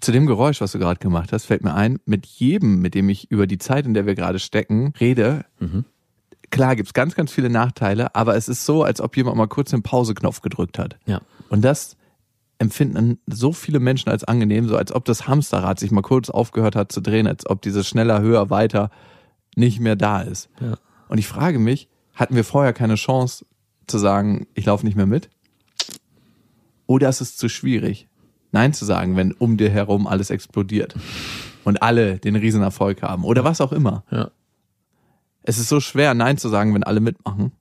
Zu dem Geräusch, was du gerade gemacht hast, fällt mir ein, mit jedem, mit dem ich über die Zeit, in der wir gerade stecken, rede, klar gibt's ganz, ganz viele Nachteile, aber es ist so, als ob jemand mal kurz den Pauseknopf gedrückt hat. Ja. Und das empfinden so viele Menschen als angenehm, so als ob das Hamsterrad sich mal kurz aufgehört hat zu drehen, als ob dieses schneller, höher, weiter nicht mehr da ist. Ja. Und ich frage mich, hatten wir vorher keine Chance zu sagen, ich laufe nicht mehr mit? Oder ist es zu schwierig, Nein zu sagen, wenn um dir herum alles explodiert und alle den Riesenerfolg haben oder was auch immer? Ja. Es ist so schwer, Nein zu sagen, wenn alle mitmachen.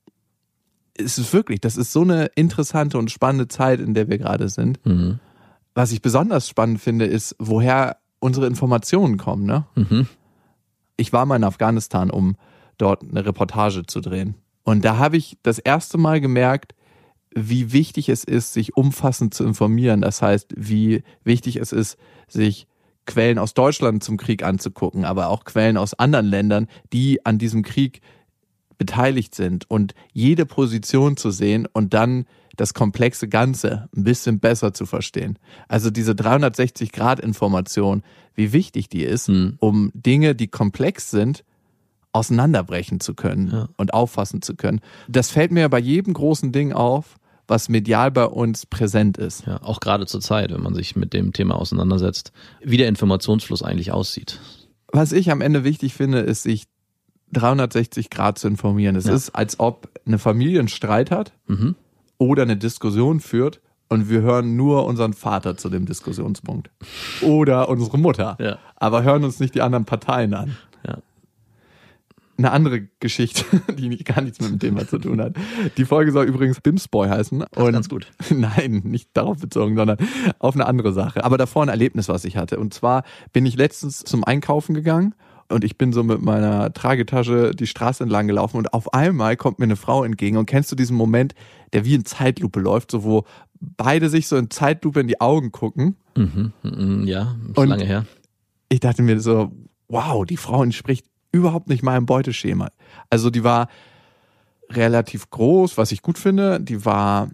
Es ist wirklich, das ist so eine interessante und spannende Zeit, in der wir gerade sind. Mhm. Was ich besonders spannend finde, ist, woher unsere Informationen kommen. Ne? Mhm. Ich war mal in Afghanistan, um dort eine Reportage zu drehen. Und da habe ich das erste Mal gemerkt, wie wichtig es ist, sich umfassend zu informieren. Das heißt, wie wichtig es ist, sich Quellen aus Deutschland zum Krieg anzugucken, aber auch Quellen aus anderen Ländern, die an diesem Krieg beteiligt sind und jede Position zu sehen und dann das komplexe Ganze ein bisschen besser zu verstehen. Also diese 360-Grad-Information, wie wichtig die ist, Mhm. um Dinge, die komplex sind, auseinanderbrechen zu können Ja. und auffassen zu können. Das fällt mir bei jedem großen Ding auf, was medial bei uns präsent ist. Ja, auch gerade zur Zeit, wenn man sich mit dem Thema auseinandersetzt, wie der Informationsfluss eigentlich aussieht. Was ich am Ende wichtig finde, ist, sich 360 Grad zu informieren. Es Ja. ist, als ob eine Familie einen Streit hat Mhm. oder eine Diskussion führt und wir hören nur unseren Vater zu dem Diskussionspunkt. Oder unsere Mutter. Ja. Aber hören uns nicht die anderen Parteien an. Eine andere Geschichte, die nicht, gar nichts mit dem Thema zu tun hat. Die Folge soll übrigens Bimsboy heißen. Und ganz gut. Nein, nicht darauf bezogen, sondern auf eine andere Sache. Aber davor ein Erlebnis, was ich hatte. Und zwar bin ich letztens zum Einkaufen gegangen und ich bin so mit meiner Tragetasche die Straße entlang gelaufen und auf einmal kommt mir eine Frau entgegen. Und kennst du diesen Moment, der wie in Zeitlupe läuft, so wo beide sich so in Zeitlupe in die Augen gucken? Mhm. Mhm. Ja, ist Und- lange her. ich dachte mir so, wow, die Frau entspricht überhaupt nicht meinem Beuteschema. Also die war relativ groß, was ich gut finde. Die war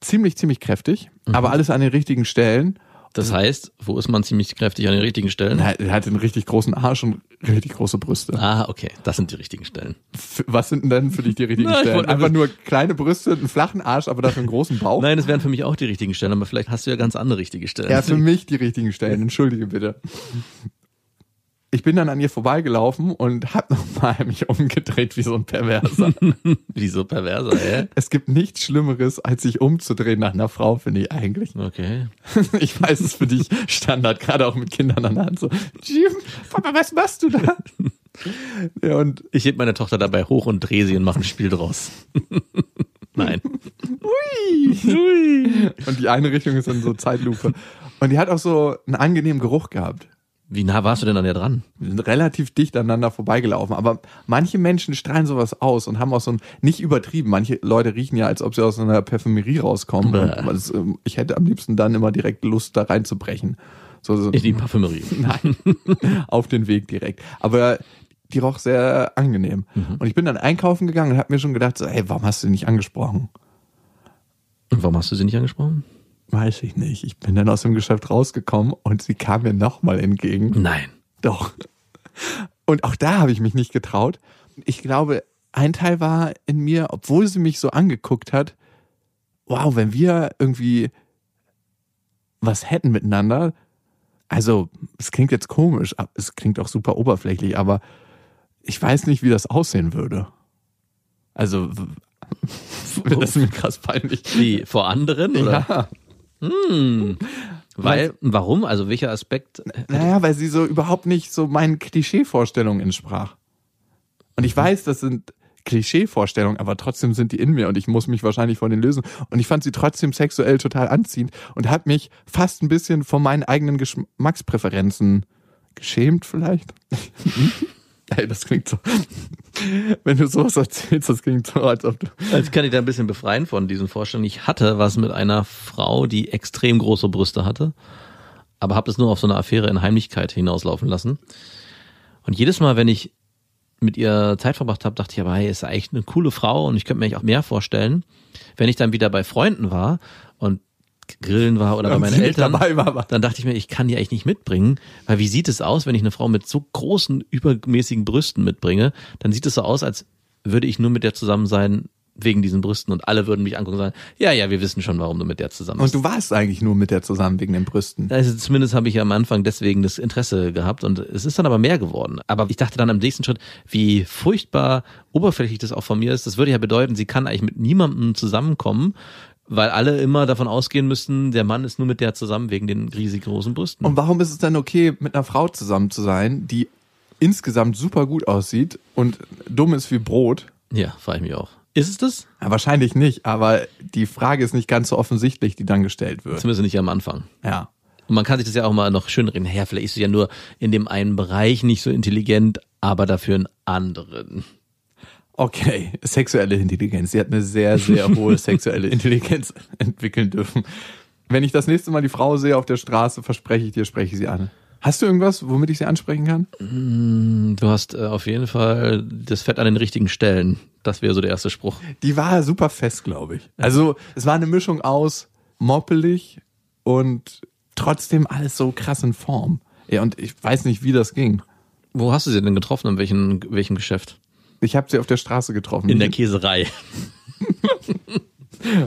ziemlich, ziemlich kräftig, aber alles an den richtigen Stellen. Das heißt, wo ist man ziemlich kräftig an den richtigen Stellen? Er hatte einen richtig großen Arsch und richtig große Brüste. Ah, okay, das sind die richtigen Stellen. Was sind denn für dich die richtigen ich Stellen? Einfach nur kleine Brüste, einen flachen Arsch, aber dafür einen großen Bauch? Nein, das wären für mich auch die richtigen Stellen, aber vielleicht hast du ja ganz andere richtige Stellen. Ja, für mich die richtigen Stellen. Entschuldige bitte. Ich bin dann an ihr vorbeigelaufen und hab nochmal mich umgedreht wie so ein Perverser. Wieso perverser, hä? Es gibt nichts Schlimmeres, als sich umzudrehen nach einer Frau, finde ich eigentlich. Okay. Ich weiß, es für dich Standard, gerade auch mit Kindern an der Hand. So, Jim, Papa, was machst du da? Ja, und Ich heb meine Tochter dabei hoch und drehe sie und mache ein Spiel draus. Nein. und die eine Richtung ist dann so Zeitlupe. Und die hat auch so einen angenehmen Geruch gehabt. Wie nah warst du denn an ihr dran? Wir sind relativ dicht aneinander vorbeigelaufen. Aber manche Menschen strahlen sowas aus und haben auch so ein, nicht übertrieben. Manche Leute riechen ja, als ob sie aus einer Parfümerie rauskommen. Das, ähm, ich hätte am liebsten dann immer direkt Lust, da reinzubrechen. So, so, In die Parfümerie. Nein, auf den Weg direkt. Aber die roch sehr angenehm. Und ich bin dann einkaufen gegangen und habe mir schon gedacht, so, ey, warum hast du die nicht angesprochen? Und warum hast du sie nicht angesprochen? Weiß ich nicht. Ich bin dann aus dem Geschäft rausgekommen und sie kam mir nochmal entgegen. Nein. Doch. Und auch da habe ich mich nicht getraut. Ich glaube, ein Teil war in mir, obwohl sie mich so angeguckt hat, wow, wenn wir irgendwie was hätten miteinander, also es klingt jetzt komisch, es klingt auch super oberflächlich, aber ich weiß nicht, wie das aussehen würde. Also, das ist mir krass peinlich. Wie, vor anderen? Oder? Ja. Hm. Weil, warum? Also welcher Aspekt? Naja, weil sie so überhaupt nicht so meinen Klischeevorstellungen entsprach. Und ich weiß, das sind Klischeevorstellungen, aber trotzdem sind die in mir und ich muss mich wahrscheinlich von denen lösen. Und ich fand sie trotzdem sexuell total anziehend und hat mich fast ein bisschen von meinen eigenen Geschmackspräferenzen geschämt vielleicht. Ey, das klingt so. Wenn du sowas erzählst, das klingt so, als ob du. Jetzt kann ich da ein bisschen befreien von diesen Vorstellungen. Ich hatte was mit einer Frau, die extrem große Brüste hatte, aber habe es nur auf so eine Affäre in Heimlichkeit hinauslaufen lassen. Und jedes Mal, wenn ich mit ihr Zeit verbracht habe, dachte ich, aber hey, ist eigentlich eine coole Frau und ich könnte mir auch mehr vorstellen. Wenn ich dann wieder bei Freunden war und grillen war oder bei meinen Eltern, war, dann dachte ich mir, ich kann die eigentlich nicht mitbringen, weil wie sieht es aus, wenn ich eine Frau mit so großen, übermäßigen Brüsten mitbringe? Dann sieht es so aus, als würde ich nur mit der zusammen sein, wegen diesen Brüsten und alle würden mich angucken und sagen, ja, ja, wir wissen schon, warum du mit der zusammen bist. Und du warst eigentlich nur mit der zusammen wegen den Brüsten. Also zumindest habe ich ja am Anfang deswegen das Interesse gehabt und es ist dann aber mehr geworden. Aber ich dachte dann am nächsten Schritt, wie furchtbar oberflächlich das auch von mir ist. Das würde ja bedeuten, sie kann eigentlich mit niemandem zusammenkommen, weil alle immer davon ausgehen müssten, der Mann ist nur mit der zusammen wegen den riesig großen Brüsten. Und warum ist es dann okay, mit einer Frau zusammen zu sein, die insgesamt super gut aussieht und dumm ist wie Brot? Ja, frage ich mich auch. Ist es das? Ja, wahrscheinlich nicht, aber die Frage ist nicht ganz so offensichtlich, die dann gestellt wird. Zumindest nicht am Anfang. Ja. Und man kann sich das ja auch mal noch schön reden. Ja, vielleicht ist sie ja nur in dem einen Bereich nicht so intelligent, aber dafür in anderen. Okay, sexuelle Intelligenz. Sie hat eine sehr, sehr hohe sexuelle Intelligenz entwickeln dürfen. Wenn ich das nächste Mal die Frau sehe auf der Straße, verspreche ich dir, spreche ich sie an. Hast du irgendwas, womit ich sie ansprechen kann? Du hast äh, auf jeden Fall das Fett an den richtigen Stellen. Das wäre so der erste Spruch. Die war super fest, glaube ich. Also es war eine Mischung aus moppelig und trotzdem alles so krass in Form. Ja, und ich weiß nicht, wie das ging. Wo hast du sie denn getroffen? In welchem, welchem Geschäft? Ich habe sie auf der Straße getroffen. In der Käserei.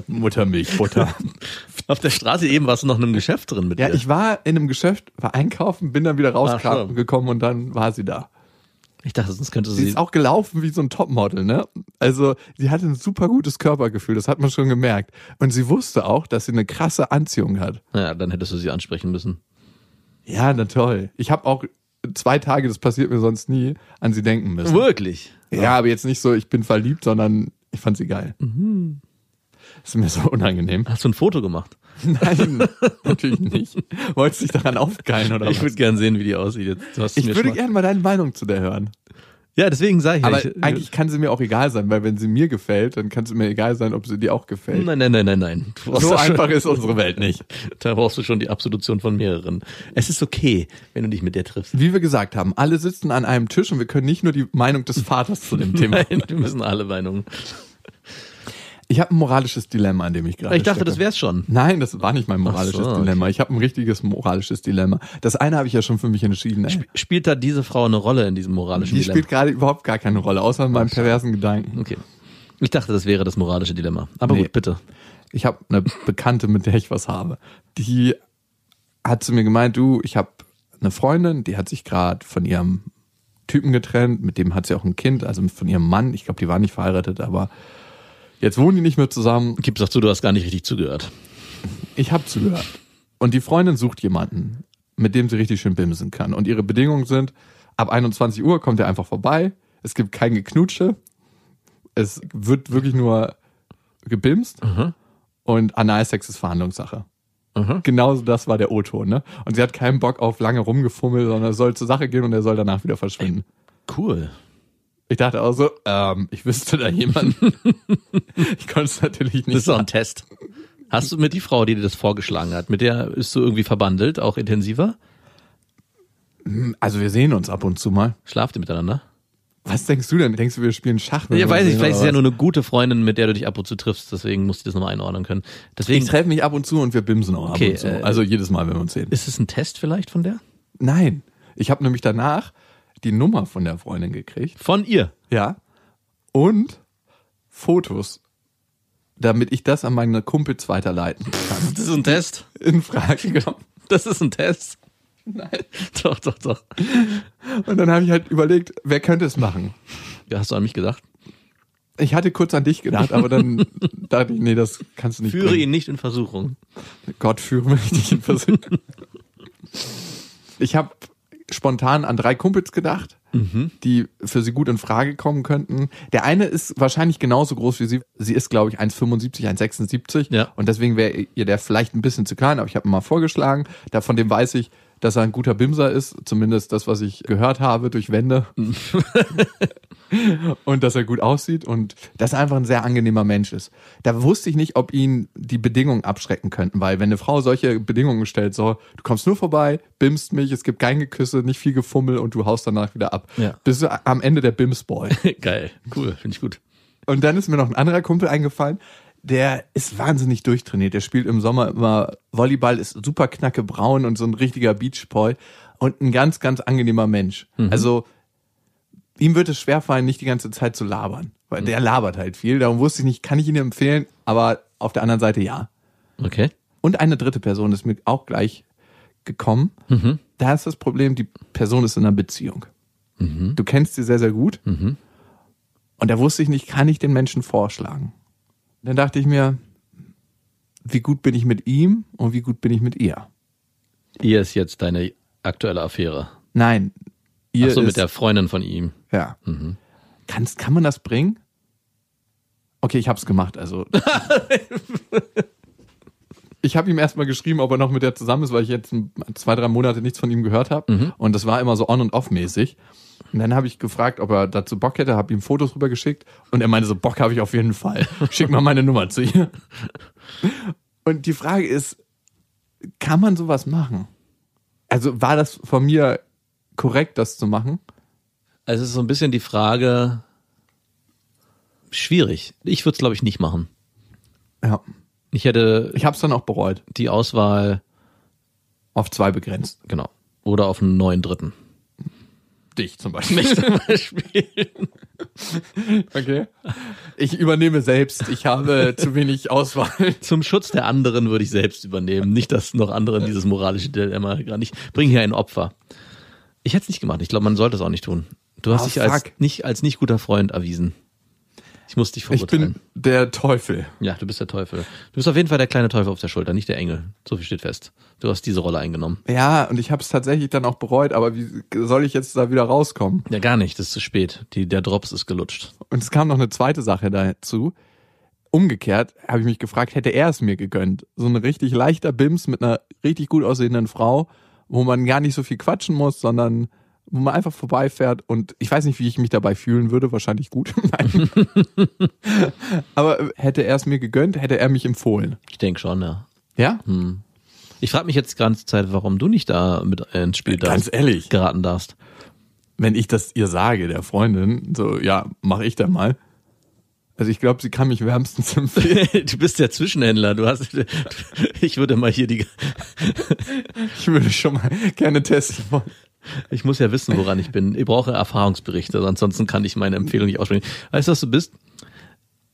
Muttermilch, Butter. Auf der Straße eben warst du noch in einem Geschäft drin mit ja, ihr. ich war in einem Geschäft, war einkaufen, bin dann wieder so. rausgekommen und dann war sie da. Ich dachte, sonst könnte Sie sie. ist auch gelaufen wie so ein Topmodel, ne? Also, sie hatte ein super gutes Körpergefühl, das hat man schon gemerkt. Und sie wusste auch, dass sie eine krasse Anziehung hat. ja, dann hättest du sie ansprechen müssen. Ja, na toll. Ich habe auch zwei Tage, das passiert mir sonst nie, an sie denken müssen. Wirklich? Ja, aber jetzt nicht so, ich bin verliebt, sondern ich fand sie geil. Mhm. Ist mir so unangenehm. Hast du ein Foto gemacht? Nein, natürlich nicht. Wolltest du dich daran aufgeilen oder ich was? würde gern sehen, wie die aussieht. Ich würde gerne mal deine Meinung zu der hören. Ja, deswegen sage ich. Aber ich, eigentlich kann sie mir auch egal sein, weil wenn sie mir gefällt, dann kann es mir egal sein, ob sie dir auch gefällt. Nein, nein, nein, nein, nein. So einfach ist unsere Welt nicht. Da brauchst du schon die Absolution von mehreren. Es ist okay, wenn du dich mit der triffst. Wie wir gesagt haben, alle sitzen an einem Tisch und wir können nicht nur die Meinung des Vaters zu dem Thema. Nein, wir müssen alle Meinungen. Ich habe ein moralisches Dilemma, an dem ich gerade Ich dachte, stecke. das wär's schon. Nein, das war nicht mein moralisches so, okay. Dilemma. Ich habe ein richtiges moralisches Dilemma. Das eine habe ich ja schon für mich entschieden. Ey. Spielt da diese Frau eine Rolle in diesem moralischen Die Dilemma? spielt gerade überhaupt gar keine Rolle, außer in meinem perversen Gedanken. Okay. Ich dachte, das wäre das moralische Dilemma. Aber Nee. gut, bitte. Ich habe eine Bekannte, mit der ich was habe. Die hat zu mir gemeint, du, ich habe eine Freundin, die hat sich gerade von ihrem Typen getrennt, mit dem hat sie auch ein Kind, also von ihrem Mann. Ich glaube, die war nicht verheiratet, aber jetzt wohnen die nicht mehr zusammen. Gib doch zu, du hast gar nicht richtig zugehört. Ich habe zugehört. Und die Freundin sucht jemanden, mit dem sie richtig schön bimsen kann. Und ihre Bedingungen sind, ab 21 Uhr kommt er einfach vorbei. Es gibt kein Geknutsche. Es wird wirklich nur gebimst. Und Analsex ist Verhandlungssache. Mhm. Genauso das war der O-Ton, ne? Und sie hat keinen Bock auf lange rumgefummelt, sondern es soll zur Sache gehen und er soll danach wieder verschwinden. Cool. Ich dachte auch so, ähm, ich wüsste da jemanden. ich konnte es natürlich nicht. Das ist doch ein Test. Hast du mit die Frau, die dir das vorgeschlagen hat, mit der bist du irgendwie verbandelt, auch intensiver? Also wir sehen uns ab und zu mal. Schlaft ihr miteinander? Was denkst du denn? Denkst du, wir spielen Schach? Ja, weiß ich, vielleicht ist ja nur eine gute Freundin, mit der du dich ab und zu triffst, deswegen musst du das nochmal einordnen können. Deswegen, Ich treffe mich ab und zu und wir bimsen auch Okay, ab und zu. äh, also jedes Mal, wenn wir uns sehen. ist es ein Test vielleicht von der? Nein. Ich habe nämlich danach die Nummer von der Freundin gekriegt. Von ihr. Ja. Und Fotos, damit ich das an meine Kumpels weiterleiten kann. Das ist ein Test. In Frage genommen. Das ist ein Test. Nein. Doch, doch, doch. Und dann habe ich halt überlegt, wer könnte es machen? Ja, hast du an mich gedacht? Ich hatte kurz an dich gedacht, aber dann dachte ich, nee, das kannst du nicht Führe bringen. ihn nicht in Versuchung. Gott führe mich nicht in Versuchung. Ich habe spontan an drei Kumpels gedacht, die für sie gut in Frage kommen könnten. Der eine ist wahrscheinlich genauso groß wie sie. Sie ist, glaube ich, 1,75, 1,76. Ja. Und deswegen wäre ihr der vielleicht ein bisschen zu klein, aber ich habe ihn mal vorgeschlagen. Da von dem weiß ich, dass er ein guter Bimser ist, zumindest das, was ich gehört habe durch Wände. und dass er gut aussieht und dass er einfach ein sehr angenehmer Mensch ist. Da wusste ich nicht, ob ihn die Bedingungen abschrecken könnten, weil wenn eine Frau solche Bedingungen stellt, so, du kommst nur vorbei, bimst mich, es gibt kein Geküsse, nicht viel Gefummel und du haust danach wieder ab. Ja. Bist du am Ende der Bimsboy. Geil, cool, finde ich gut. Und dann ist mir noch ein anderer Kumpel eingefallen, der ist wahnsinnig durchtrainiert. Der spielt im Sommer immer Volleyball, ist super knacke braun und so ein richtiger Beachboy und ein ganz, ganz angenehmer Mensch. Also ihm wird es schwerfallen, nicht die ganze Zeit zu labern, weil der labert halt viel. Darum wusste ich nicht, kann ich ihn empfehlen, aber auf der anderen Seite ja. Okay. Und eine dritte Person ist mir auch gleich gekommen. Da ist das Problem, die Person ist in einer Beziehung. Du kennst sie sehr, sehr gut. Und da wusste ich nicht, kann ich den Menschen vorschlagen? Dann dachte ich mir, wie gut bin ich mit ihm und wie gut bin ich mit ihr? Ihr ist jetzt deine aktuelle Affäre. Nein, ihr Ach so, ist, mit der Freundin von ihm. ja. Kannst, kann man das bringen? Okay, ich hab's gemacht, also. ich habe ihm erstmal geschrieben, ob er noch mit der zusammen ist, weil ich jetzt zwei, drei Monate nichts von ihm gehört habe. Und das war immer so on- und off-mäßig. Und dann habe ich gefragt, ob er dazu Bock hätte, habe ihm Fotos rübergeschickt und er meinte so, Bock habe ich auf jeden Fall. Schick mal meine Nummer zu ihr. Und die Frage ist, kann man sowas machen? Also war das von mir korrekt, das zu machen? Also es ist so ein bisschen die Frage, schwierig. Ich würde es, glaube ich, nicht machen. Ja. Ich hätte Ich habe es dann auch bereut. die Auswahl, Auf zwei begrenzt. genau, oder auf einen neuen Dritten. Dich zum Beispiel. Zum Beispiel. Okay. Ich übernehme selbst. Ich habe zu wenig Auswahl. Zum Schutz der anderen würde ich selbst übernehmen. Nicht, dass noch andere in dieses moralische Dilemma gerade nicht. Bring hier ein Opfer. Ich hätte es nicht gemacht. Ich glaube, man sollte es auch nicht tun. Du hast Ah, dich als fuck. nicht, als nicht guter Freund erwiesen. Ich muss dich Ich verurteilen. bin der Teufel. ja, du bist der Teufel. Du bist auf jeden Fall der kleine Teufel auf der Schulter, nicht der Engel. So viel steht fest. Du hast diese Rolle eingenommen. Ja, und ich habe es tatsächlich dann auch bereut, aber wie soll ich jetzt da wieder rauskommen? Ja, gar nicht. Das ist zu spät. Die, der Drops ist gelutscht. Und es kam noch eine zweite Sache dazu. Umgekehrt habe ich mich gefragt, hätte er es mir gegönnt? So ein richtig leichter Bims mit einer richtig gut aussehenden Frau, wo man gar nicht so viel quatschen muss, sondern wo man einfach vorbeifährt und ich weiß nicht, wie ich mich dabei fühlen würde, wahrscheinlich gut. Aber hätte er es mir gegönnt, hätte er mich empfohlen. Ich denke schon, ja. Ja? Ich frage mich jetzt die ganze Zeit, warum du nicht da mit ins Spiel Ganz darfst, ehrlich, geraten darfst. wenn ich das ihr sage, der Freundin, so, ja, mach ich da mal. Also ich glaube, sie kann mich wärmstens empfehlen. du bist der Zwischenhändler. Du hast, ich würde mal hier die, Ich würde schon mal gerne testen wollen. ich muss ja wissen, woran ich bin. Ich brauche Erfahrungsberichte, ansonsten kann ich meine Empfehlung nicht aussprechen. Weißt du, was du bist?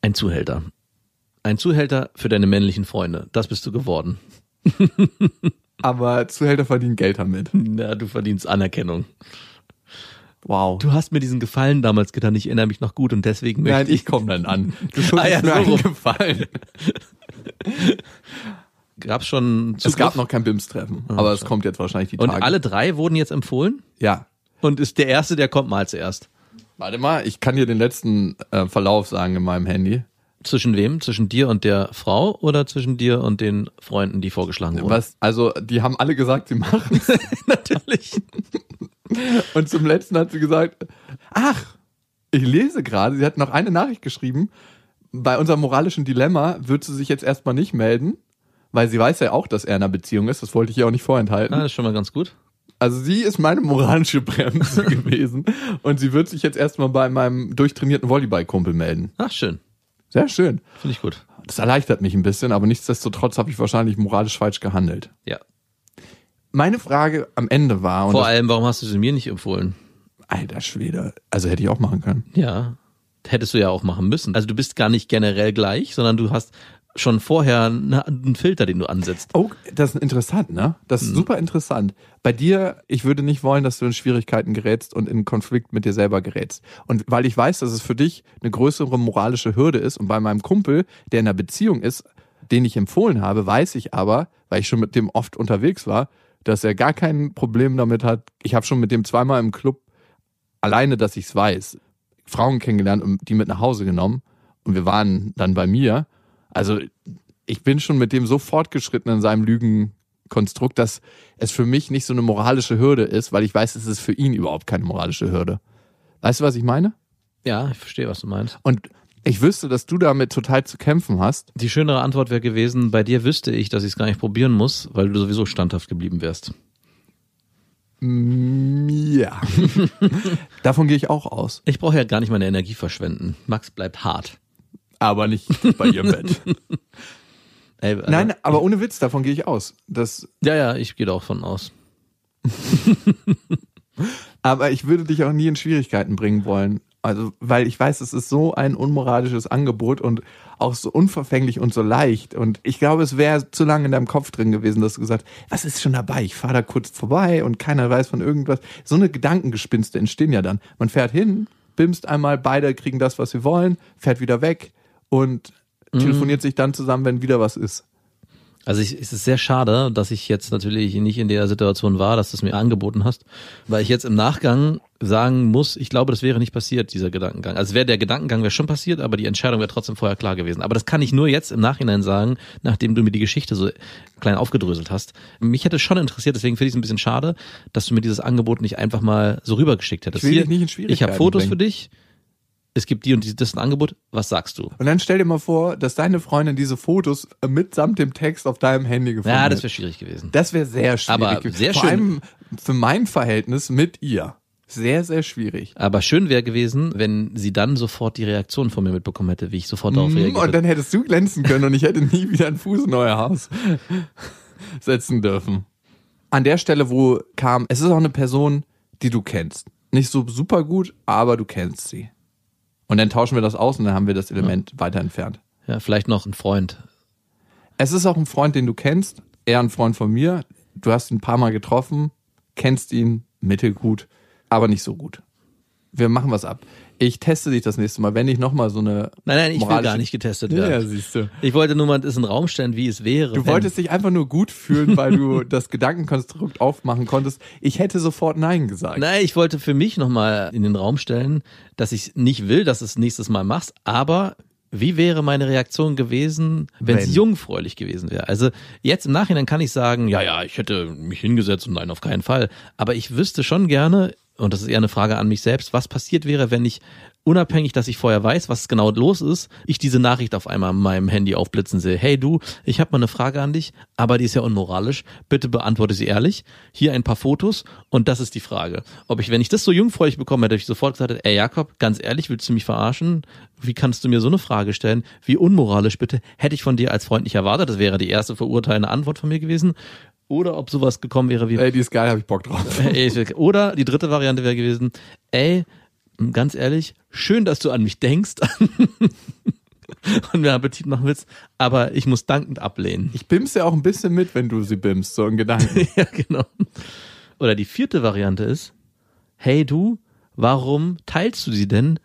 Ein Zuhälter. Ein Zuhälter für deine männlichen Freunde. Das bist du geworden. Aber Zuhälter verdienen Geld damit. Na, du verdienst Anerkennung. Wow. Du hast mir diesen Gefallen damals getan. Ich erinnere mich noch gut und deswegen möchte Nein, ich komme dann an. Du Ah ja, mir so. Gefallen. gab's schon Es gab noch kein BIMS-Treffen, aber es kommt jetzt wahrscheinlich die und Tage. alle drei wurden jetzt empfohlen Ja. und ist der erste, der kommt mal zuerst. Warte mal, ich kann dir den letzten äh, Verlauf sagen in meinem Handy. Zwischen wem? Zwischen dir und der Frau oder zwischen dir und den Freunden, die vorgeschlagen wurden? Was, also, die haben alle gesagt, sie machen Natürlich. Und zum letzten hat sie gesagt, ach, ich lese gerade, sie hat noch eine Nachricht geschrieben, bei unserem moralischen Dilemma wird sie sich jetzt erstmal nicht melden, weil sie weiß ja auch, dass er in einer Beziehung ist, das wollte ich ihr auch nicht vorenthalten. Ah, das ist schon mal ganz gut. Also sie ist meine moralische Bremse gewesen und sie wird sich jetzt erstmal bei meinem durchtrainierten Volleyballkumpel melden. Ach, schön. Sehr schön. Finde ich gut. Das erleichtert mich ein bisschen, aber nichtsdestotrotz habe ich wahrscheinlich moralisch falsch gehandelt. Ja. Meine Frage am Ende war, und Vor allem, warum hast du sie mir nicht empfohlen? alter Schwede, also hätte ich auch machen können. Ja. Hättest du ja auch machen müssen. Also du bist gar nicht generell gleich, sondern du hast schon vorher ne- einen Filter, den du ansetzt. Oh, das ist interessant, ne? Das ist super interessant. Bei dir, ich würde nicht wollen, dass du in Schwierigkeiten gerätst und in Konflikt mit dir selber gerätst. Und weil ich weiß, dass es für dich eine größere moralische Hürde ist und bei meinem Kumpel, der in einer Beziehung ist, den ich empfohlen habe, weiß ich aber, weil ich schon mit dem oft unterwegs war, dass er gar kein Problem damit hat. Ich habe schon mit dem zweimal im Club alleine, dass ich es weiß, Frauen kennengelernt und die mit nach Hause genommen und wir waren dann bei mir. Also ich bin schon mit dem so fortgeschritten in seinem Lügenkonstrukt, dass es für mich nicht so eine moralische Hürde ist, weil ich weiß, es ist für ihn überhaupt keine moralische Hürde. Weißt du, was ich meine? Ja, ich verstehe, was du meinst. Und ich wüsste, dass du damit total zu kämpfen hast. Die schönere Antwort wäre gewesen, bei dir wüsste ich, dass ich es gar nicht probieren muss, weil du sowieso standhaft geblieben wärst. Ja. Davon gehe ich auch aus. Ich brauche ja gar nicht meine Energie verschwenden. Max bleibt hart. Aber nicht bei ihrem Bett. Ey, also, Nein, aber ohne Witz, davon gehe ich aus. Das, Ja, ja, ich gehe da auch von aus. aber ich würde dich auch nie in Schwierigkeiten bringen wollen. Also, weil ich weiß, es ist so ein unmoralisches Angebot und auch so unverfänglich und so leicht. Und ich glaube, es wäre zu lange in deinem Kopf drin gewesen, dass du gesagt, was ist schon dabei? Ich fahre da kurz vorbei und keiner weiß von irgendwas. So eine Gedankengespinste entstehen ja dann. Man fährt hin, bimst einmal, beide kriegen das, was sie wollen, fährt wieder weg und telefoniert sich dann zusammen, wenn wieder was ist. Also ich, es ist sehr schade, dass ich jetzt natürlich nicht in der Situation war, dass du es mir angeboten hast, weil ich jetzt im Nachgang sagen muss, ich glaube, das wäre nicht passiert, dieser Gedankengang. Also wäre der Gedankengang wäre schon passiert, aber die Entscheidung wäre trotzdem vorher klar gewesen. Aber das kann ich nur jetzt im Nachhinein sagen, nachdem du mir die Geschichte so klein aufgedröselt hast. Mich hätte es schon interessiert, deswegen finde ich es ein bisschen schade, dass du mir dieses Angebot nicht einfach mal so rübergeschickt hättest. Ich will Hier, dich nicht in ich Schwierigkeiten habe Fotos bringen. für dich. Es gibt die und die, das ist ein Angebot. Was sagst du? Und dann stell dir mal vor, dass deine Freundin diese Fotos mitsamt dem Text auf deinem Handy gefunden Ja, hat. das wäre schwierig gewesen. Das wäre sehr schwierig. Aber sehr Vor schön. allem für mein Verhältnis mit ihr. Sehr, sehr schwierig. Aber schön wäre gewesen, wenn sie dann sofort die Reaktion von mir mitbekommen hätte, wie ich sofort darauf Mm, reagiert Und dann hättest du glänzen können und ich hätte nie wieder einen Fuß in euer Haus setzen dürfen. An der Stelle, wo kam, es ist auch eine Person, die du kennst. Nicht so super gut, aber du kennst sie. Und dann tauschen wir das aus und dann haben wir das Element weiter entfernt. Ja, vielleicht noch ein Freund. Es ist auch ein Freund, den du kennst, eher ein Freund von mir. Du hast ihn ein paar Mal getroffen, kennst ihn mittelgut, aber nicht so gut. Wir machen was ab. Ich teste dich das nächste Mal, wenn ich nochmal so eine. Nein, nein, ich will gar nicht getestet Ja, werden. siehst du. Ich wollte nur mal das in den Raum stellen, wie es wäre. Du wenn- wolltest dich einfach nur gut fühlen, weil du das Gedankenkonstrukt aufmachen konntest. Ich hätte sofort Nein gesagt. Nein, ich wollte für mich nochmal in den Raum stellen, dass ich nicht will, dass du es nächstes Mal machst, aber wie wäre meine Reaktion gewesen, wenn es jungfräulich gewesen wäre? Also jetzt im Nachhinein kann ich sagen, ja, ja, ich hätte mich hingesetzt und nein, auf keinen Fall. Aber ich wüsste schon gerne, und das ist eher eine Frage an mich selbst, was passiert wäre, wenn ich unabhängig, dass ich vorher weiß, was genau los ist, ich diese Nachricht auf einmal an meinem Handy aufblitzen sehe. Hey du, ich habe mal eine Frage an dich, aber die ist ja unmoralisch. Bitte beantworte sie ehrlich. Hier ein paar Fotos und das ist die Frage. Ob ich, wenn ich das so jungfräulich bekommen hätte, ich sofort gesagt hätte, ey Jakob, ganz ehrlich, willst du mich verarschen? Wie kannst du mir so eine Frage stellen? Wie unmoralisch bitte? Hätte ich von dir als Freund nicht erwartet. Das wäre die erste verurteilende Antwort von mir gewesen. Oder ob sowas gekommen wäre wie, Ey, die ist geil, hab ich Bock drauf. Ey, Oder die dritte Variante wäre gewesen, ey, ganz ehrlich, schön, dass du an mich denkst und mir Appetit machen willst, aber ich muss dankend ablehnen. Ich bimse ja auch ein bisschen mit, wenn du sie bimst, so in Gedanken. ja, genau. Oder die vierte Variante ist, hey du, warum teilst du sie denn?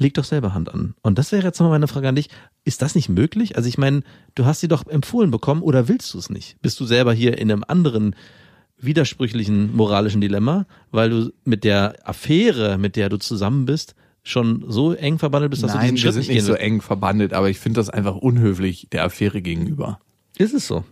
Leg doch selber Hand an. Und das wäre jetzt nochmal meine Frage an dich. Ist das nicht möglich? Also ich meine, du hast sie doch empfohlen bekommen oder willst du es nicht? Bist du selber hier in einem anderen widersprüchlichen moralischen Dilemma, weil du mit der Affäre, mit der du zusammen bist, schon so eng verbandelt bist, dass du Nein, diesen wir Schritt sind nicht nicht gehen so willst? eng verbandelt, aber ich finde das einfach unhöflich der Affäre gegenüber. Ist es so?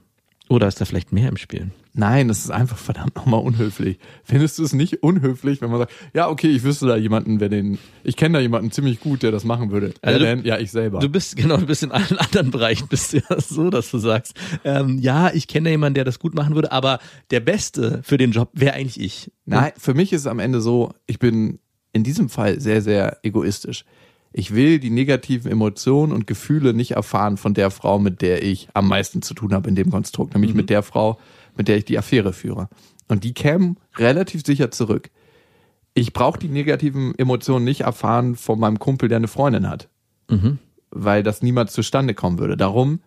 Oder ist da vielleicht mehr im Spiel? Nein, das ist einfach verdammt nochmal unhöflich. Findest du es nicht unhöflich, wenn man sagt, ja, okay, ich wüsste da jemanden, wer den, ich kenne da jemanden ziemlich gut, der das machen würde. Also Wer du- denn? Ja, ich selber. Du bist genau, du bist in allen anderen Bereichen bist du ja so, dass du sagst, ähm, ja, ich kenne jemanden, der das gut machen würde, aber der Beste für den Job wäre eigentlich ich. Nein, für mich ist es am Ende so, ich bin in diesem Fall sehr, sehr egoistisch. Ich will die negativen Emotionen und Gefühle nicht erfahren von der Frau, mit der ich am meisten zu tun habe in dem Konstrukt, nämlich mit der Frau, mit der ich die Affäre führe. Und die kämen relativ sicher zurück. Ich brauche die negativen Emotionen nicht erfahren von meinem Kumpel, der eine Freundin hat, Mhm. weil das niemals zustande kommen würde. Darum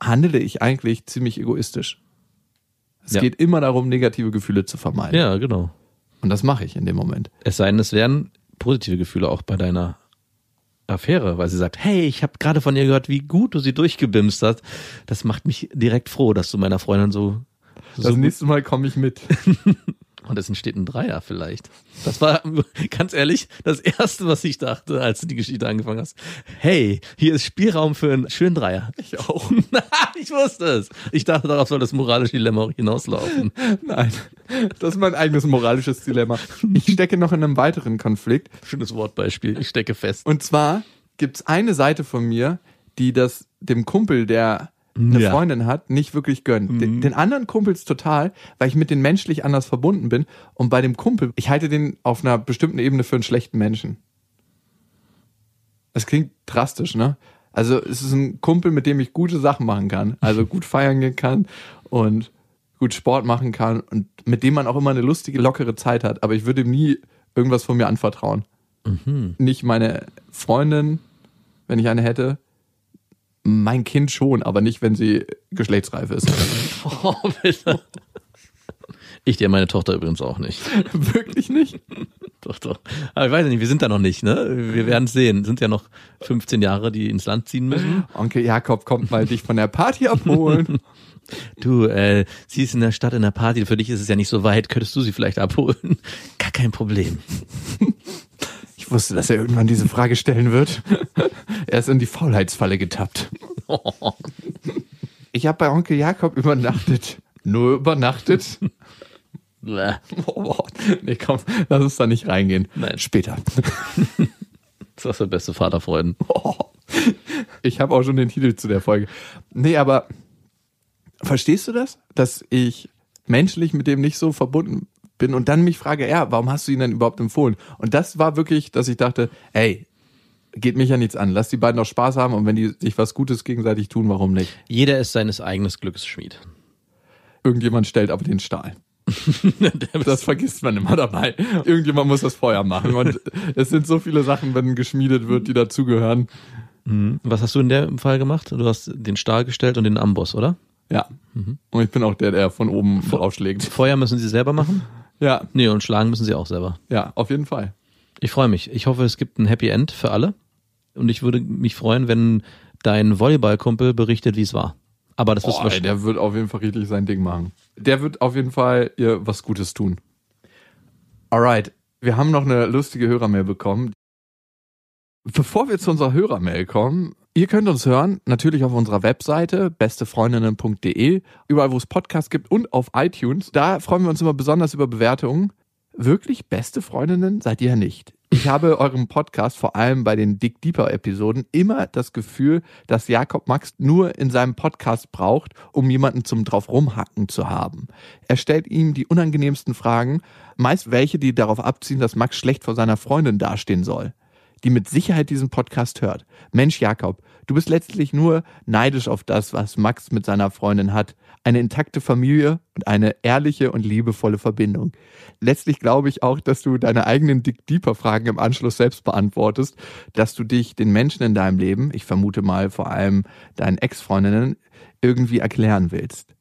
handele ich eigentlich ziemlich egoistisch. Es Ja. geht immer darum, negative Gefühle zu vermeiden. Ja, genau. Und das mache ich in dem Moment. Es sei denn, es wären positive Gefühle auch bei deiner Affäre, weil sie sagt, hey, ich habe gerade von ihr gehört, wie gut du sie durchgebimst hast. Das macht mich direkt froh, dass du meiner Freundin so, so Das nächste Mal komme ich mit. Und es entsteht ein Dreier vielleicht. Das war ganz ehrlich das erste, was ich dachte, als du die Geschichte angefangen hast. Hey, hier ist Spielraum für einen schönen Dreier. Ich auch. ich wusste es. Ich dachte, darauf soll das moralische Dilemma auch hinauslaufen. Nein, das ist mein eigenes moralisches Dilemma. Ich stecke noch in einem weiteren Konflikt. Schönes Wortbeispiel. Ich stecke fest. Und zwar gibt's eine Seite von mir, die das dem Kumpel, der eine Ja. Freundin hat, nicht wirklich gönnt. Den, den anderen Kumpels total, weil ich mit denen menschlich anders verbunden bin. Und bei dem Kumpel, ich halte den auf einer bestimmten Ebene für einen schlechten Menschen. Das klingt drastisch, ne? Also es ist ein Kumpel, mit dem ich gute Sachen machen kann. Also gut feiern gehen kann und gut Sport machen kann und mit dem man auch immer eine lustige, lockere Zeit hat. Aber ich würde ihm nie irgendwas von mir anvertrauen. Nicht meine Freundin, wenn ich eine hätte. Mein Kind schon, aber nicht, wenn sie geschlechtsreif ist. Oh, bitte. Ich dir meine Tochter übrigens auch nicht. Wirklich nicht? Doch, doch. Aber ich weiß nicht, wir sind da noch nicht, ne? Wir werden es sehen. Sind ja noch 15 Jahre, die ins Land ziehen müssen. Onkel Jakob kommt mal dich von der Party abholen. Du, äh, sie ist in der Stadt in der Party, für dich ist es ja nicht so weit, könntest du sie vielleicht abholen? Gar kein Problem. Ich wusste, dass er irgendwann diese Frage stellen wird. Er ist in die Faulheitsfalle getappt. Ich habe bei Onkel Jakob übernachtet. Nur übernachtet? Nee, komm, lass uns da nicht reingehen. Nein. Später. Das ist der beste Vaterfreuden. Ich habe auch schon den Titel zu der Folge. Nee, aber verstehst du das? Dass ich menschlich mit dem nicht so verbunden bin und dann mich frage, ja, warum hast du ihn denn überhaupt empfohlen? Und das war wirklich, dass ich dachte, ey, geht mich ja nichts an. Lass die beiden doch Spaß haben und wenn die sich was Gutes gegenseitig tun, warum nicht? Jeder ist seines eigenen Glückes Schmied. Irgendjemand stellt aber den Stahl. Das vergisst man immer dabei. Irgendjemand muss das Feuer machen. Und es sind so viele Sachen, wenn geschmiedet wird, die dazugehören. Was hast du in dem Fall gemacht? Du hast den Stahl gestellt und den Amboss, oder? Ja. Und ich bin auch der, der von oben draufschlägt. Feuer müssen sie selber machen? Ja, Nee, und schlagen müssen sie auch selber. ja, auf jeden Fall. Ich freue mich. Ich hoffe, es gibt ein Happy End für alle. Und ich würde mich freuen, wenn dein Volleyballkumpel berichtet, wie es war. Aber das ey, wahrscheinlich. der wird auf jeden Fall richtig sein Ding machen. Der wird auf jeden Fall ihr was Gutes tun. Alright, wir haben noch eine lustige Hörermail bekommen. Bevor wir zu unserer Hörermail kommen, ihr könnt uns hören, natürlich auf unserer Webseite bestefreundinnen.de, überall wo es Podcasts gibt und auf iTunes. Da freuen wir uns immer besonders über Bewertungen. Wirklich beste Freundinnen seid ihr ja nicht. Ich habe eurem Podcast, vor allem bei den Dick Deeper Episoden, immer das Gefühl, dass Jakob Max nur in seinem Podcast braucht, um jemanden zum drauf rumhacken zu haben. Er stellt ihm die unangenehmsten Fragen, meist welche, die darauf abziehen, dass Max schlecht vor seiner Freundin dastehen soll die mit Sicherheit diesen Podcast hört. Mensch, Jakob, du bist letztlich nur neidisch auf das, was Max mit seiner Freundin hat. Eine intakte Familie und eine ehrliche und liebevolle Verbindung. Letztlich glaube ich auch, dass du deine eigenen Dick Deeper Fragen im Anschluss selbst beantwortest, dass du dich den Menschen in deinem Leben, ich vermute mal vor allem deinen Ex-Freundinnen, irgendwie erklären willst.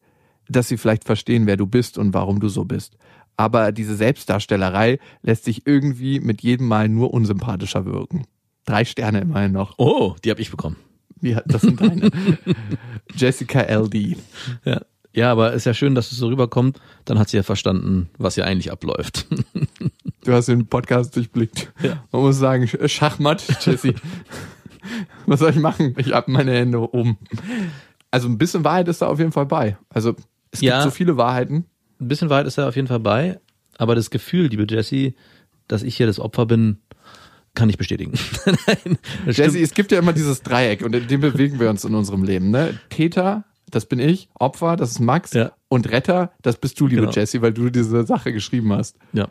Dass sie vielleicht verstehen, wer du bist und warum du so bist aber diese Selbstdarstellerei lässt sich irgendwie mit jedem Mal nur unsympathischer wirken. Drei Sterne immerhin noch. Oh, die habe ich bekommen. Ja, das sind deine. Jessica LD. Ja. Ja, aber ist ja schön, dass es so rüberkommt. Dann hat sie ja verstanden, was hier eigentlich abläuft. Du hast den Podcast durchblickt. Ja. Man muss sagen, Schachmatt, Jessie. Was soll ich machen? Ich hab meine Hände oben. Also ein bisschen Wahrheit ist da auf jeden Fall bei. Also es Ja. gibt so viele Wahrheiten. Ein bisschen weit ist er auf jeden Fall bei. Aber das Gefühl, liebe Jessie, dass ich hier das Opfer bin, kann ich bestätigen. Nein, stimmt. es gibt ja immer dieses Dreieck und in dem bewegen wir uns in unserem Leben. Ne? Täter, das bin ich, Opfer, das ist Max Ja. und Retter, das bist du, liebe Genau. Jessie, weil du diese Sache geschrieben hast. Ja.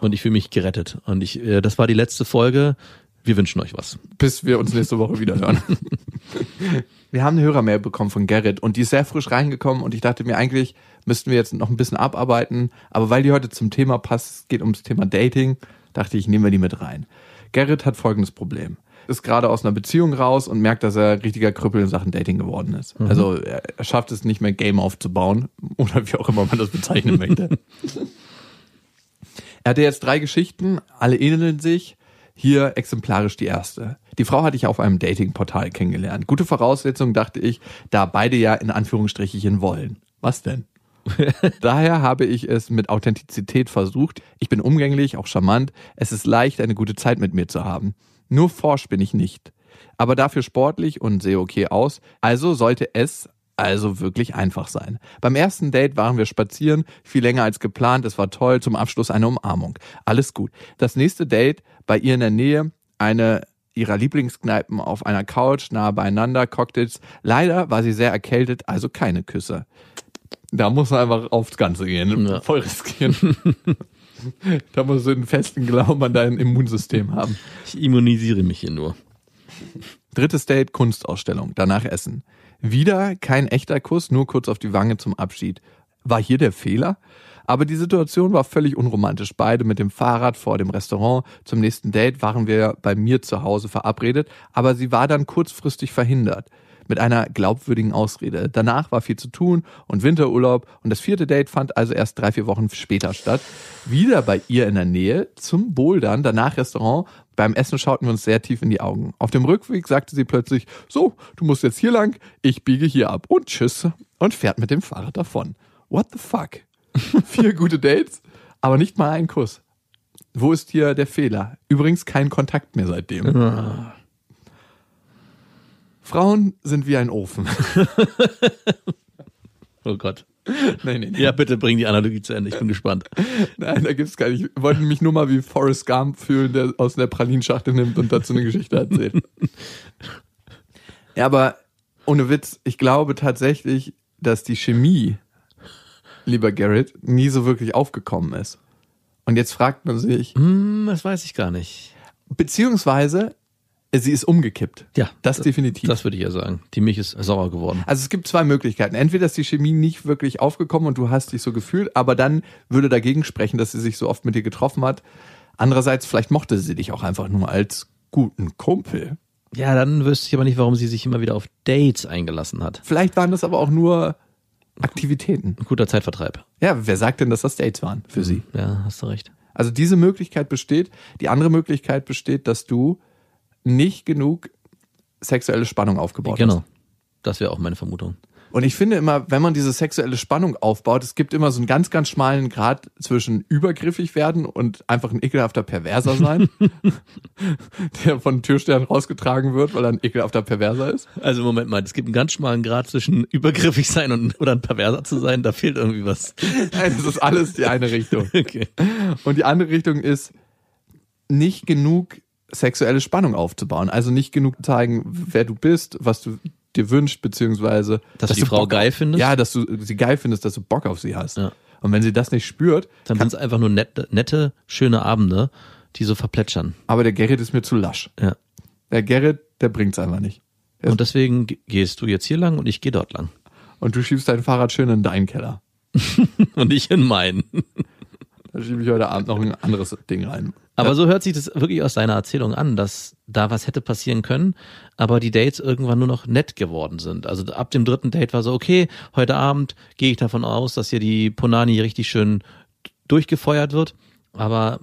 Und ich fühle mich gerettet. Und ich, äh, das war die letzte Folge. Wir wünschen euch was. bis wir uns nächste Woche wieder hören. Wir haben eine Hörermail bekommen von Gerrit und die ist sehr frisch reingekommen und ich dachte mir eigentlich müssten wir jetzt noch ein bisschen abarbeiten, aber weil die heute zum Thema passt, es geht ums Thema Dating, dachte ich, nehmen wir die mit rein. Gerrit hat folgendes Problem. Ist gerade aus einer Beziehung raus und merkt, dass er richtiger Krüppel in Sachen Dating geworden ist. Also er er schafft es nicht mehr Game aufzubauen oder wie auch immer man das bezeichnen möchte. Er hatte jetzt drei Geschichten, alle ähneln sich. Hier exemplarisch die erste. Die Frau hatte ich auf einem Datingportal kennengelernt. Gute Voraussetzung, dachte ich, da beide ja in Anführungsstrichen wollen. Was denn? Daher habe ich es mit Authentizität versucht. Ich bin umgänglich, auch charmant. Es ist leicht, eine gute Zeit mit mir zu haben. Nur forsch bin ich nicht. Aber dafür sportlich und sehe okay aus. Also sollte es also wirklich einfach sein. Beim ersten Date waren wir spazieren, viel länger als geplant, es war toll, zum Abschluss eine Umarmung. Alles gut. Das nächste Date bei ihr in der Nähe, eine ihrer Lieblingskneipen auf einer Couch, nahe beieinander, Cocktails. Leider war sie sehr erkältet, also keine Küsse. Da muss man einfach aufs Ganze gehen, Ja. voll riskieren. da musst du einen festen Glauben an dein Immunsystem haben. Ich immunisiere mich hier nur. Drittes Date, Kunstausstellung, danach Essen. Wieder kein echter Kuss, nur kurz auf die Wange zum Abschied. War hier der Fehler? Aber die Situation war völlig unromantisch. Beide mit dem Fahrrad vor dem Restaurant. Zum nächsten Date waren wir bei mir zu Hause verabredet, aber sie war dann kurzfristig verhindert. Mit einer glaubwürdigen Ausrede. Danach war viel zu tun und Winterurlaub und das vierte Date fand also erst drei, vier Wochen später statt. Wieder bei ihr in der Nähe zum Bouldern, danach Restaurant. Beim Essen schauten wir uns sehr tief in die Augen. Auf dem Rückweg sagte sie plötzlich, so, du musst jetzt hier lang, ich biege hier ab und tschüss und fährt mit dem Fahrrad davon. What the fuck? Vier gute Dates, aber nicht mal ein Kuss. Wo ist hier der Fehler? Übrigens kein Kontakt mehr seitdem. Frauen sind wie ein Ofen. Oh Gott. nein, nein, nein. Ja, bitte bring die Analogie zu Ende. Ich bin gespannt. Nein, da gibt's gar nicht. Ich wollte mich nur mal wie Forrest Gump fühlen, der aus der Pralinschachtel nimmt und dazu eine Geschichte erzählt. ja, aber ohne Witz, ich glaube tatsächlich, dass die Chemie, lieber Garrett, nie so wirklich aufgekommen ist. Und jetzt fragt man sich, Hm, das weiß ich gar nicht. beziehungsweise sie ist umgekippt. Ja, Das definitiv. Das würde ich ja sagen. Die Milch ist sauer geworden. Also es gibt zwei Möglichkeiten. Entweder ist die Chemie nicht wirklich aufgekommen und du hast dich so gefühlt, aber dann würde dagegen sprechen, dass sie sich so oft mit dir getroffen hat. Andererseits, vielleicht mochte sie dich auch einfach nur als guten Kumpel. Ja, dann wüsste ich aber nicht, warum sie sich immer wieder auf Dates eingelassen hat. Vielleicht waren das aber auch nur Aktivitäten. Ein guter Zeitvertreib. Ja, wer sagt denn, dass das Dates waren für sie? Ja, hast du recht. Also diese Möglichkeit besteht. Die andere Möglichkeit besteht, dass du nicht genug sexuelle Spannung aufgebaut hast. Genau. Das wäre auch meine Vermutung. Und ich finde immer, wenn man diese sexuelle Spannung aufbaut, es gibt immer so einen ganz, ganz schmalen Grad zwischen übergriffig werden und einfach ein ekelhafter Perverser sein, der von Türstern rausgetragen wird, weil er ein ekelhafter Perverser ist. Also Moment mal, es gibt einen ganz schmalen Grad zwischen übergriffig sein und oder ein Perverser zu sein. Da fehlt irgendwie was. Nein, das ist alles die eine Richtung. Okay. Und die andere Richtung ist, nicht genug sexuelle Spannung aufzubauen. Also nicht genug zeigen, wer du bist, was du dir wünschst, beziehungsweise Dass du die Frau Bock geil findest? Ja, dass du sie geil findest, dass du Bock auf sie hast. Ja. Und wenn sie das nicht spürt, Dann sind es einfach nur nette, nette, schöne Abende, die so verplätschern. aber der Gerrit ist mir zu lasch. Ja. Der Gerrit, der bringt's einfach nicht. Ja. Und deswegen ge- gehst du jetzt hier lang und ich gehe dort lang. Und du schiebst dein Fahrrad schön in deinen Keller. Und ich in meinen. Da schiebe ich heute Abend noch ein anderes Ding rein. Aber so hört sich das wirklich aus deiner Erzählung an, dass da was hätte passieren können, aber die Dates irgendwann nur noch nett geworden sind. Also ab dem dritten Date war so, okay, heute Abend gehe ich davon aus, dass hier die Ponani richtig schön durchgefeuert wird. Aber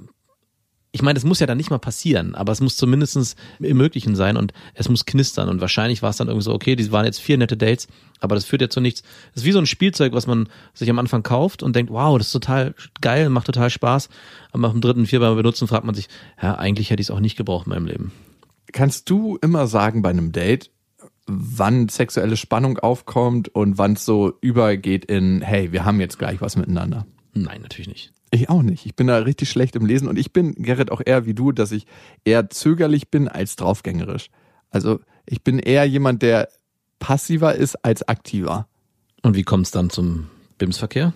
ich meine, es muss ja dann nicht mal passieren, aber es muss zumindestens im Möglichen sein und es muss knistern. Und wahrscheinlich war es dann irgendwie so, okay, die waren jetzt vier nette Dates, aber das führt ja zu nichts. Es ist wie so ein Spielzeug, was man sich am Anfang kauft und denkt, wow, das ist total geil, macht total Spaß. Aber nach dem dritten, vier beim Benutzen fragt man sich, ja, eigentlich hätte ich es auch nicht gebraucht in meinem Leben. Kannst du immer sagen bei einem Date, wann sexuelle Spannung aufkommt und wann es so übergeht in, hey, wir haben jetzt gleich was miteinander? Nein, natürlich nicht. Ich auch nicht. Ich bin da richtig schlecht im Lesen und ich bin, Gerrit, auch eher wie du, dass ich eher zögerlich bin als draufgängerisch. Also ich bin eher jemand, der passiver ist als aktiver. Und wie kommt es dann zum Bimsverkehr?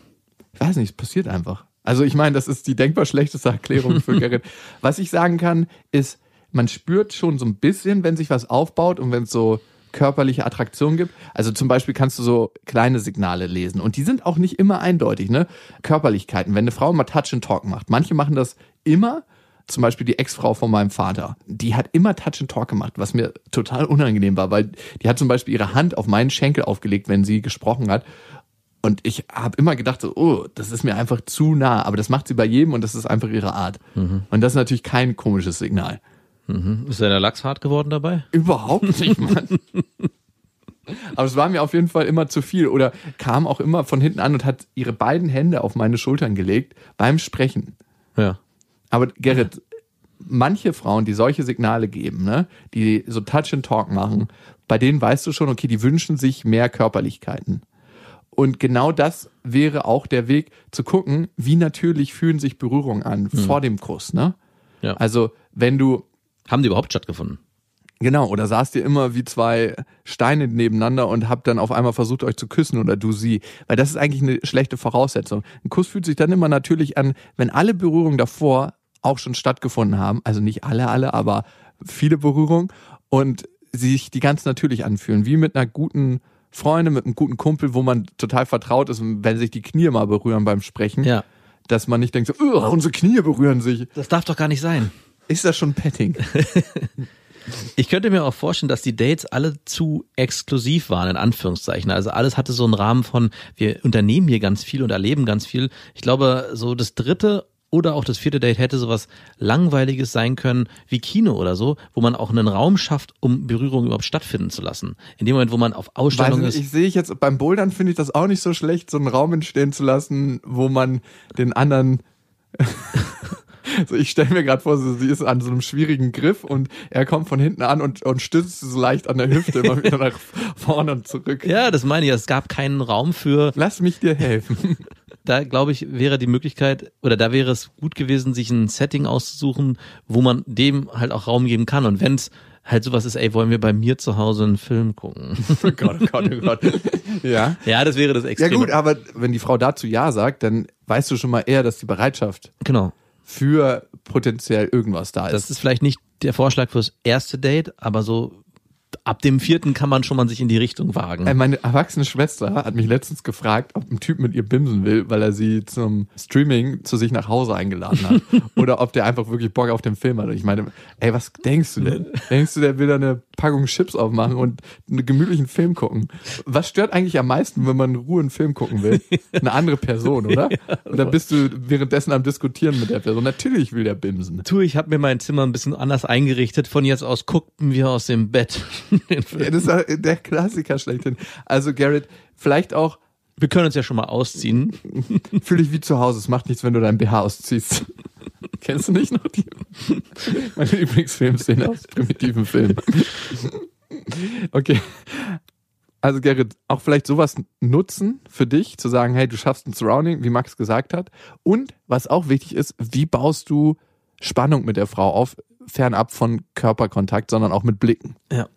Ich weiß nicht, es passiert einfach. Also ich meine, das ist die denkbar schlechteste Erklärung für Gerrit. Was ich sagen kann, ist, man spürt schon so ein bisschen, wenn sich was aufbaut und wenn es so körperliche Attraktion gibt. Also zum Beispiel kannst du so kleine Signale lesen und die sind auch nicht immer eindeutig, ne? Körperlichkeiten. Wenn eine Frau mal Touch and Talk macht, manche machen das immer. Zum Beispiel die Ex-Frau von meinem Vater. Die hat immer Touch and Talk gemacht, was mir total unangenehm war, weil die hat zum Beispiel ihre Hand auf meinen Schenkel aufgelegt, wenn sie gesprochen hat. Und ich habe immer gedacht, so, oh, das ist mir einfach zu nah. Aber das macht sie bei jedem und das ist einfach ihre Art. Und das ist natürlich kein komisches Signal. Mhm. Ist deine Lachs hart geworden dabei? Überhaupt nicht, Mann. Aber es war mir auf jeden Fall immer zu viel oder kam auch immer von hinten an und hat ihre beiden Hände auf meine Schultern gelegt beim Sprechen. Ja. Aber Gerrit, manche Frauen, die solche Signale geben, ne, die so Touch and Talk machen, bei denen weißt du schon, okay, die wünschen sich mehr Körperlichkeiten. Und genau das wäre auch der Weg zu gucken, wie natürlich fühlen sich Berührungen an vor dem Kuss, ne? Ja. Also, wenn du Haben die überhaupt stattgefunden? Genau, oder saßt ihr immer wie zwei Steine nebeneinander und habt dann auf einmal versucht, euch zu küssen oder du sie. Weil das ist eigentlich eine schlechte Voraussetzung. Ein Kuss fühlt sich dann immer natürlich an, wenn alle Berührungen davor auch schon stattgefunden haben. Also nicht alle, alle, aber viele Berührungen und sich die ganz natürlich anfühlen. Wie mit einer guten Freundin, mit einem guten Kumpel, wo man total vertraut ist, und wenn sich die Knie mal berühren beim Sprechen. Ja. Dass man nicht denkt so, "Ugh, unsere Knie berühren sich. Das darf doch gar nicht sein. Ist das schon Petting? Ich könnte mir auch vorstellen, dass die Dates alle zu exklusiv waren, in Anführungszeichen. Also alles hatte so einen Rahmen von, wir unternehmen hier ganz viel und erleben ganz viel. Ich glaube, so das dritte oder auch das vierte Date hätte sowas Langweiliges sein können wie Kino oder so, wo man auch einen Raum schafft, um Berührung überhaupt stattfinden zu lassen. In dem Moment, wo man auf Weiß Ausstellung nicht, ist. ich sehe ich jetzt beim Bouldern finde ich das auch nicht so schlecht, so einen Raum entstehen zu lassen, wo man den anderen so ich stelle mir gerade vor, sie ist an so einem schwierigen Griff und er kommt von hinten an und, und stützt so leicht an der Hüfte immer wieder nach vorne und zurück. Ja, das meine ich. Es gab keinen Raum für Lass mich dir helfen. da glaube ich, wäre die Möglichkeit, oder da wäre es gut gewesen, sich ein Setting auszusuchen, wo man dem halt auch Raum geben kann. Und wenn es halt sowas ist, ey, wollen wir bei mir zu Hause einen Film gucken? Oh Gott, oh Gott, oh Gott. Ja. ja, das wäre das Ja Extreme. gut, aber wenn die Frau dazu Ja sagt, dann weißt du schon mal eher, dass die Bereitschaft Genau. Für potenziell irgendwas da ist. Das ist vielleicht nicht der Vorschlag fürs erste Date, aber so ab dem vierten kann man schon mal sich in die Richtung wagen. Ey, meine erwachsene Schwester hat mich letztens gefragt, ob ein Typ mit ihr bimsen will, weil er sie zum Streaming zu sich nach Hause eingeladen hat. Oder ob der einfach wirklich Bock auf den Film hat. Und ich meine, ey, was denkst du denn? Denkst du, der will da eine Packung Chips aufmachen und einen gemütlichen Film gucken? Was stört eigentlich am meisten, wenn man in Ruhe einen Film gucken will? Eine andere Person, oder? Oder bist du währenddessen am Diskutieren mit der Person? Natürlich will der bimsen. Tu, ich habe mir mein Zimmer ein bisschen anders eingerichtet. Von jetzt aus guckten wir aus dem Bett. Ja, das ist der Klassiker schlechthin. Also Garrett, vielleicht auch Wir können uns ja schon mal ausziehen. Fühl dich wie zu Hause. Es macht nichts, wenn du dein BH ausziehst. Kennst du nicht noch die? Meine Lieblingsfilmszene aus primitiven Filmen. Okay. Also Gerrit, auch vielleicht sowas nutzen für dich, zu sagen, hey, du schaffst ein Surrounding, wie Max gesagt hat. Und was auch wichtig ist, wie baust du Spannung mit der Frau auf, fernab von Körperkontakt, sondern auch mit Blicken. Ja.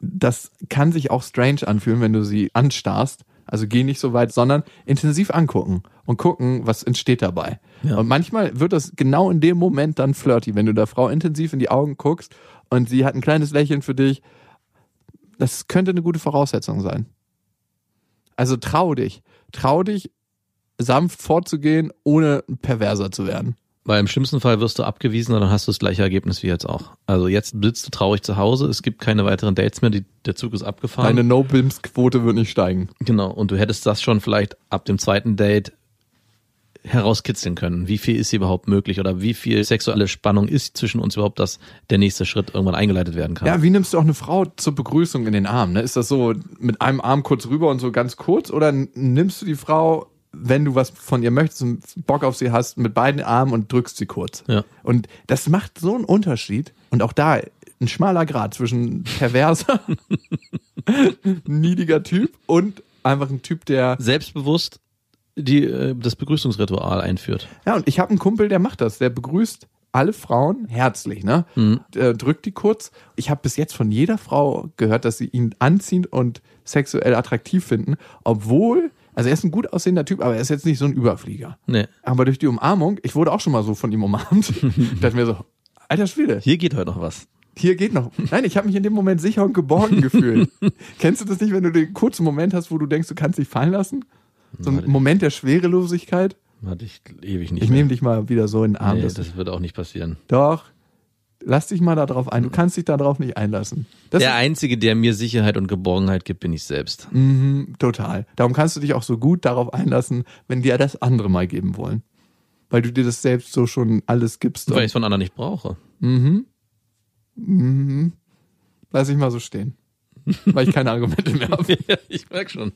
Das kann sich auch strange anfühlen, wenn du sie anstarrst. Also geh nicht so weit, sondern intensiv angucken und gucken, was entsteht dabei. Ja. Und manchmal wird das genau in dem Moment dann flirty, wenn du der Frau intensiv in die Augen guckst und sie hat ein kleines Lächeln für dich. Das könnte eine gute Voraussetzung sein. Also trau dich. Trau dich, sanft vorzugehen, ohne perverser zu werden. Weil im schlimmsten Fall wirst du abgewiesen und dann hast du das gleiche Ergebnis wie jetzt auch. Also jetzt sitzt du traurig zu Hause, es gibt keine weiteren Dates mehr, die, der Zug ist abgefahren. Deine No-Bims-Quote wird nicht steigen. Genau, und du hättest das schon vielleicht ab dem zweiten Date herauskitzeln können. Wie viel ist hier überhaupt möglich oder wie viel sexuelle Spannung ist zwischen uns überhaupt, dass der nächste Schritt irgendwann eingeleitet werden kann? Ja, wie nimmst du auch eine Frau zur Begrüßung in den Arm? Ne? Ist das so mit einem Arm kurz rüber und so ganz kurz? Oder nimmst du die Frau, wenn du was von ihr möchtest und Bock auf sie hast, mit beiden Armen und drückst sie kurz? Ja. Und das macht so einen Unterschied. Und auch da ein schmaler Grad zwischen perverser, niediger Typ und einfach ein Typ, der Selbstbewusst die, äh, das Begrüßungsritual einführt. Ja, und ich habe einen Kumpel, der macht das. Der begrüßt alle Frauen herzlich, ne? Der drückt die kurz. Ich habe bis jetzt von jeder Frau gehört, dass sie ihn anziehend und sexuell attraktiv finden, obwohl, also er ist ein gut aussehender Typ, aber er ist jetzt nicht so ein Überflieger. Nee. Aber durch die Umarmung, ich wurde auch schon mal so von ihm umarmt, dachte mir so, alter Schwede, Hier geht heute noch was. hier geht noch. Nein, ich habe mich in dem Moment sicher und geborgen gefühlt. Kennst du das nicht, wenn du den kurzen Moment hast, wo du denkst, du kannst dich fallen lassen? So ein Moment der Schwerelosigkeit. Hatte ich ewig nicht Ich nehme dich mal wieder so in den Arm. nee, das wird auch nicht passieren. Doch. Lass dich mal darauf ein. Du kannst dich darauf nicht einlassen. Das Der Einzige, der mir Sicherheit und Geborgenheit gibt, bin ich selbst. ist total. Darum kannst du dich auch so gut darauf einlassen, wenn dir das andere mal geben wollen. Weil du dir das selbst so schon alles gibst. Weil ich es von anderen nicht brauche. Lass ich mal so stehen. weil ich keine Argumente mehr habe. Ja, ich merk schon.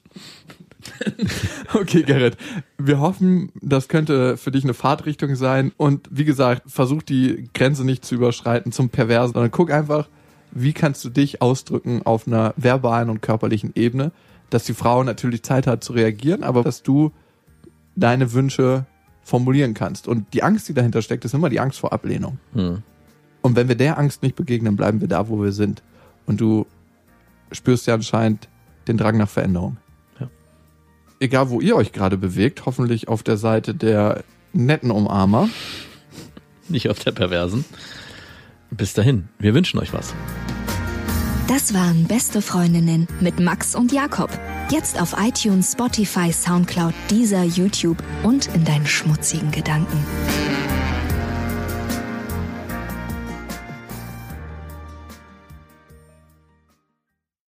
Okay, Gerrit. Wir hoffen, das könnte für dich eine Fahrtrichtung sein. Und wie gesagt, versuch die Grenze nicht zu überschreiten zum Perversen, sondern guck einfach, wie kannst du dich ausdrücken auf einer verbalen und körperlichen Ebene, dass die Frau natürlich Zeit hat zu reagieren, aber dass du deine Wünsche formulieren kannst. Und die Angst, die dahinter steckt, ist immer die Angst vor Ablehnung. Hm. Und wenn wir der Angst nicht begegnen, bleiben wir da, wo wir sind. Und du spürst ja anscheinend den Drang nach Veränderung. Egal, wo ihr euch gerade bewegt, hoffentlich auf der Seite der netten Umarmer. Nicht auf der Perversen. Bis dahin, wir wünschen euch was. Das waren Beste Freundinnen mit Max und Jakob. Jetzt auf iTunes, Spotify, Soundcloud, dieser YouTube und in deinen schmutzigen Gedanken.